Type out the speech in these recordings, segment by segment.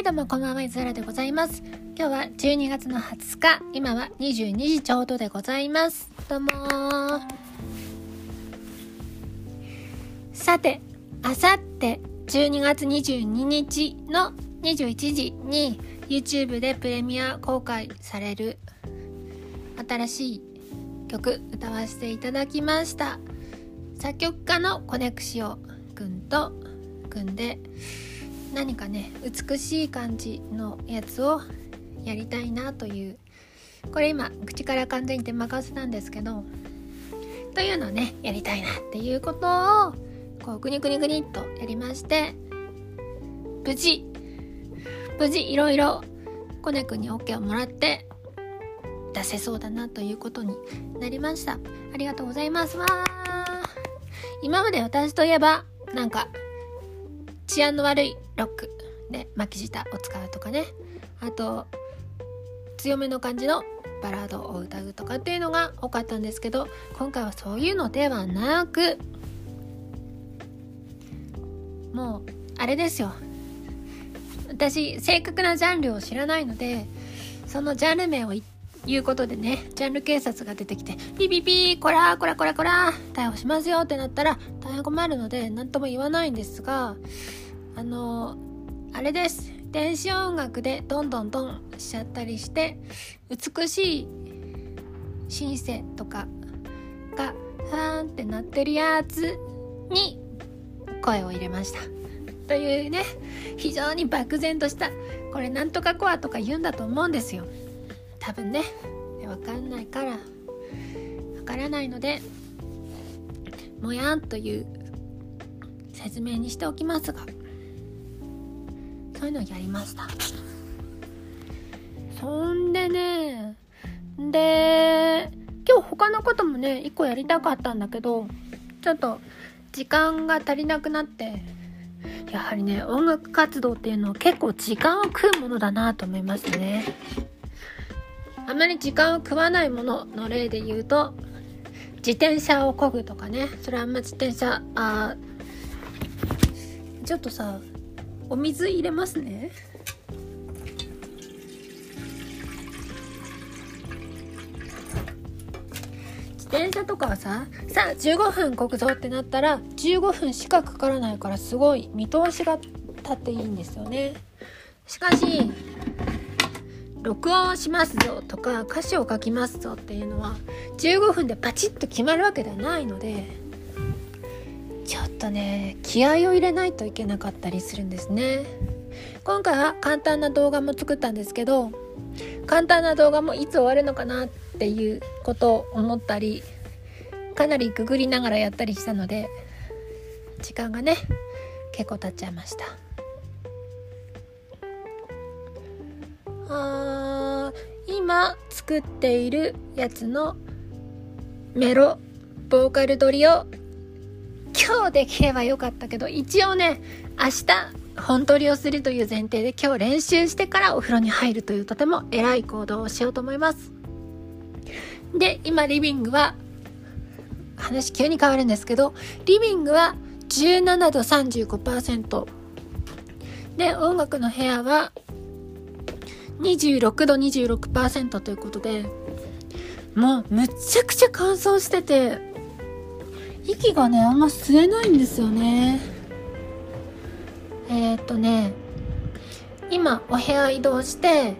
はいどうもこんばんは、いずらでございます。今日は12月の20日、今は22時ちょうどでございます。どうもさて、あさって12月22日の21時に YouTube でプレミア公開される新しい曲歌わせていただきました。作曲家のコネクシオくんと組んで何かね美しい感じのやつをやりたいなというこれ今口から完全に手任せなんですけどというのをねやりたいなっていうことをこうグニグニグニっとやりまして無事無事いろいろコネくんに OK をもらって出せそうだなということになりました。ありがとうございます。わ今まで私といえばなんか治安の悪いロックで巻き舌を使うとかね。あと強めの感じのバラードを歌うとかっていうのが多かったんですけど今回はそういうのではなくもうあれですよ。私正確なジャンルを知らないのでそのジャンル名を言うことでねジャンル警察が出てきてピピピーこらこらこらこら逮捕しますよってなったら大変困るので何とも言わないんですがあのあれです。電子音楽でどんどんどんしちゃったりして美しいシンセとかがファーンってなってるやつに声を入れました。というね非常に漠然としたこれなんとかコアとか言うんだと思うんですよ。多分ねわかんないからわからないのでもやんという説明にしておきますが。そういうのやりました。そんでねで今日他のこともね1個やりたかったんだけどちょっと時間が足りなくなってやはりね音楽活動っていうのは結構時間を食うものだなと思いますね。あまり時間を食わないものの例で言うと自転車を漕ぐとかね。それあんま自転車あちょっとさお水入れますね。自転車とかはささあ15分国道ってなったら15分しかかからないからすごい見通しが立っていいんですよね。しかし録音しますぞとか歌詞を書きますぞっていうのは15分でパチッと決まるわけではないのでとね気合を入れないといけなかったりするんですね。今回は簡単な動画も作ったんですけど簡単な動画もいつ終わるのかなっていうことを思ったりかなりググりながらやったりしたので時間がね結構経っちゃいました。あ今作っているやつのメロボーカル撮りを今日できればよかったけど、一応ね、明日、本撮りをするという前提で今日練習してからお風呂に入るというとても偉い行動をしようと思います。で、今リビングは、話急に変わるんですけど、リビングは17度35%。で、音楽の部屋は26度26%ということで、もうむっちゃくちゃ乾燥してて、息がねあんま吸えないんですよね。えー、っとね今お部屋移動して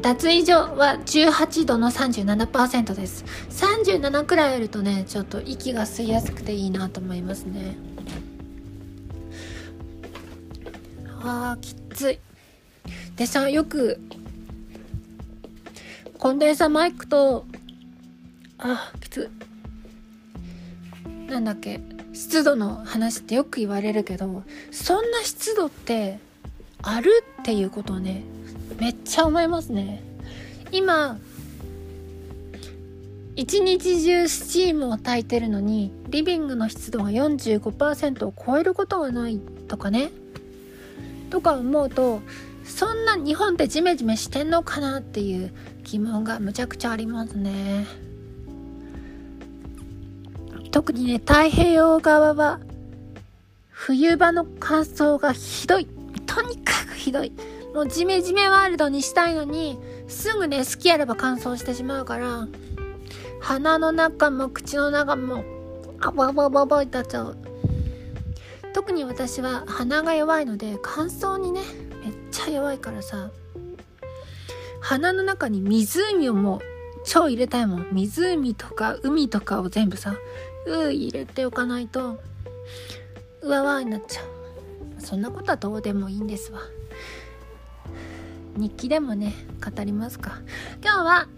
脱衣所は18度の37%です。37くらいあるとねちょっと息が吸いやすくていいなと思いますね。あーきつい。でさよくコンデンサーマイクとあきつい。なんだっけ湿度の話ってよく言われるけどそんな湿度ってあるっていうことをねめっちゃ思いますね今一日中スチームを焚いてるのにリビングの湿度が45%を超えることがないとかねとか思うとそんな日本ってジメジメしてんのかなっていう疑問がむちゃくちゃありますね。特にね、太平洋側は、冬場の乾燥がひどい。とにかくひどい。もうジメジメワールドにしたいのに、すぐね、好きやれば乾燥してしまうから、鼻の中も口の中も、あばばばばいたっちゃう。特に私は鼻が弱いので、乾燥にね、めっちゃ弱いからさ、鼻の中に湖をもう超入れたいもん。湖とか海とかを全部さ、う入れておかないと、うわわになっちゃう。そんなことはどうでもいいんですわ。日記でもね、語りますか。今日は、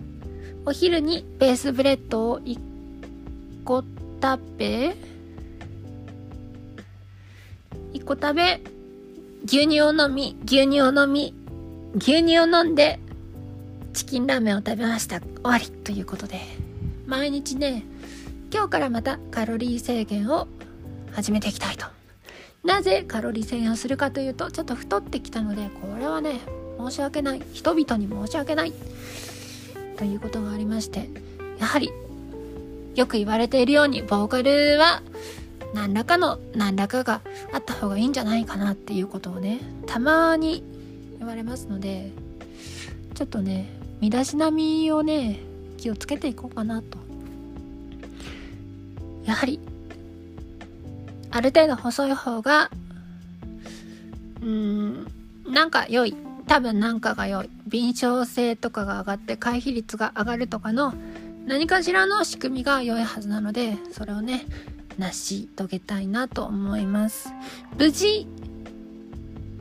お昼にベースブレッドを1個食べ、1個食べ、牛乳を飲み、牛乳を飲み、牛乳を飲んで、チキンラーメンを食べました。終わりということで、毎日ね、今日からまたカロリー制限を始めていきたいと。なぜカロリー制限をするかというと、ちょっと太ってきたので、これはね、申し訳ない。人々に申し訳ない。ということがありまして、やはり、よく言われているように、ボーカルは、何らかの何らかがあった方がいいんじゃないかなっていうことをね、たまに言われますので、ちょっとね、身だしなみをね、気をつけていこうかなと。やはり、ある程度細い方が、うーん、なんか良い。多分なんかが良い。敏捷性とかが上がって回避率が上がるとかの何かしらの仕組みが良いはずなので、それをね、成し遂げたいなと思います。無事、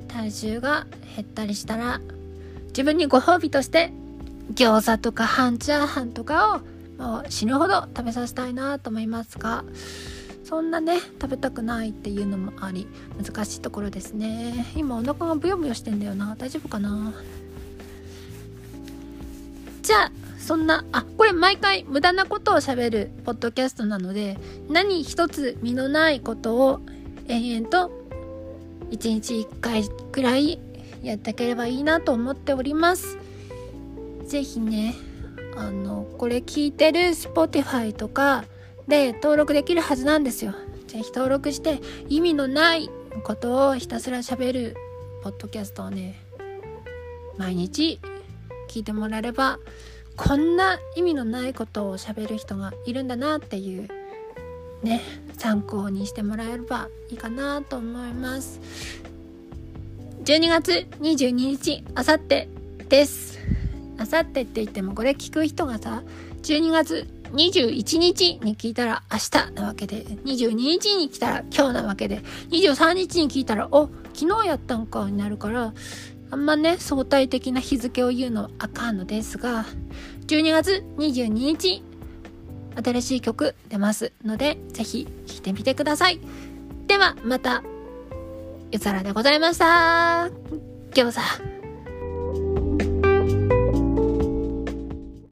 体重が減ったりしたら、自分にご褒美として餃子とか半チャーハンとかをもう死ぬほど食べさせたいなと思いますがそんなね食べたくないっていうのもあり難しいところですね。今お腹がブヨブヨしてんだよな。大丈夫かな？じゃあそんなあこれ毎回無駄なことをしゃべるポッドキャストなので何一つ身のないことを延々と1日1回くらいやっていければいいなと思っております。ぜひね、あの、これ聞いてる Spotify とかで登録できるはずなんですよ。ぜひ登録して意味のないことをひたすら喋るポッドキャストをね、毎日聞いてもらえれば、こんな意味のないことを喋る人がいるんだなっていうね、参考にしてもらえればいいかなと思います。12月22日、あさってです。あさってって言ってもこれ聞く人がさ、12月21日に聞いたら明日なわけで、22日に来たら今日なわけで、23日に聞いたら、お、昨日やったんかになるから、あんまね、相対的な日付を言うのはあかんのですが、12月22日、新しい曲出ますので、ぜひ聴いてみてください。では、また、夜空でございました。餃子。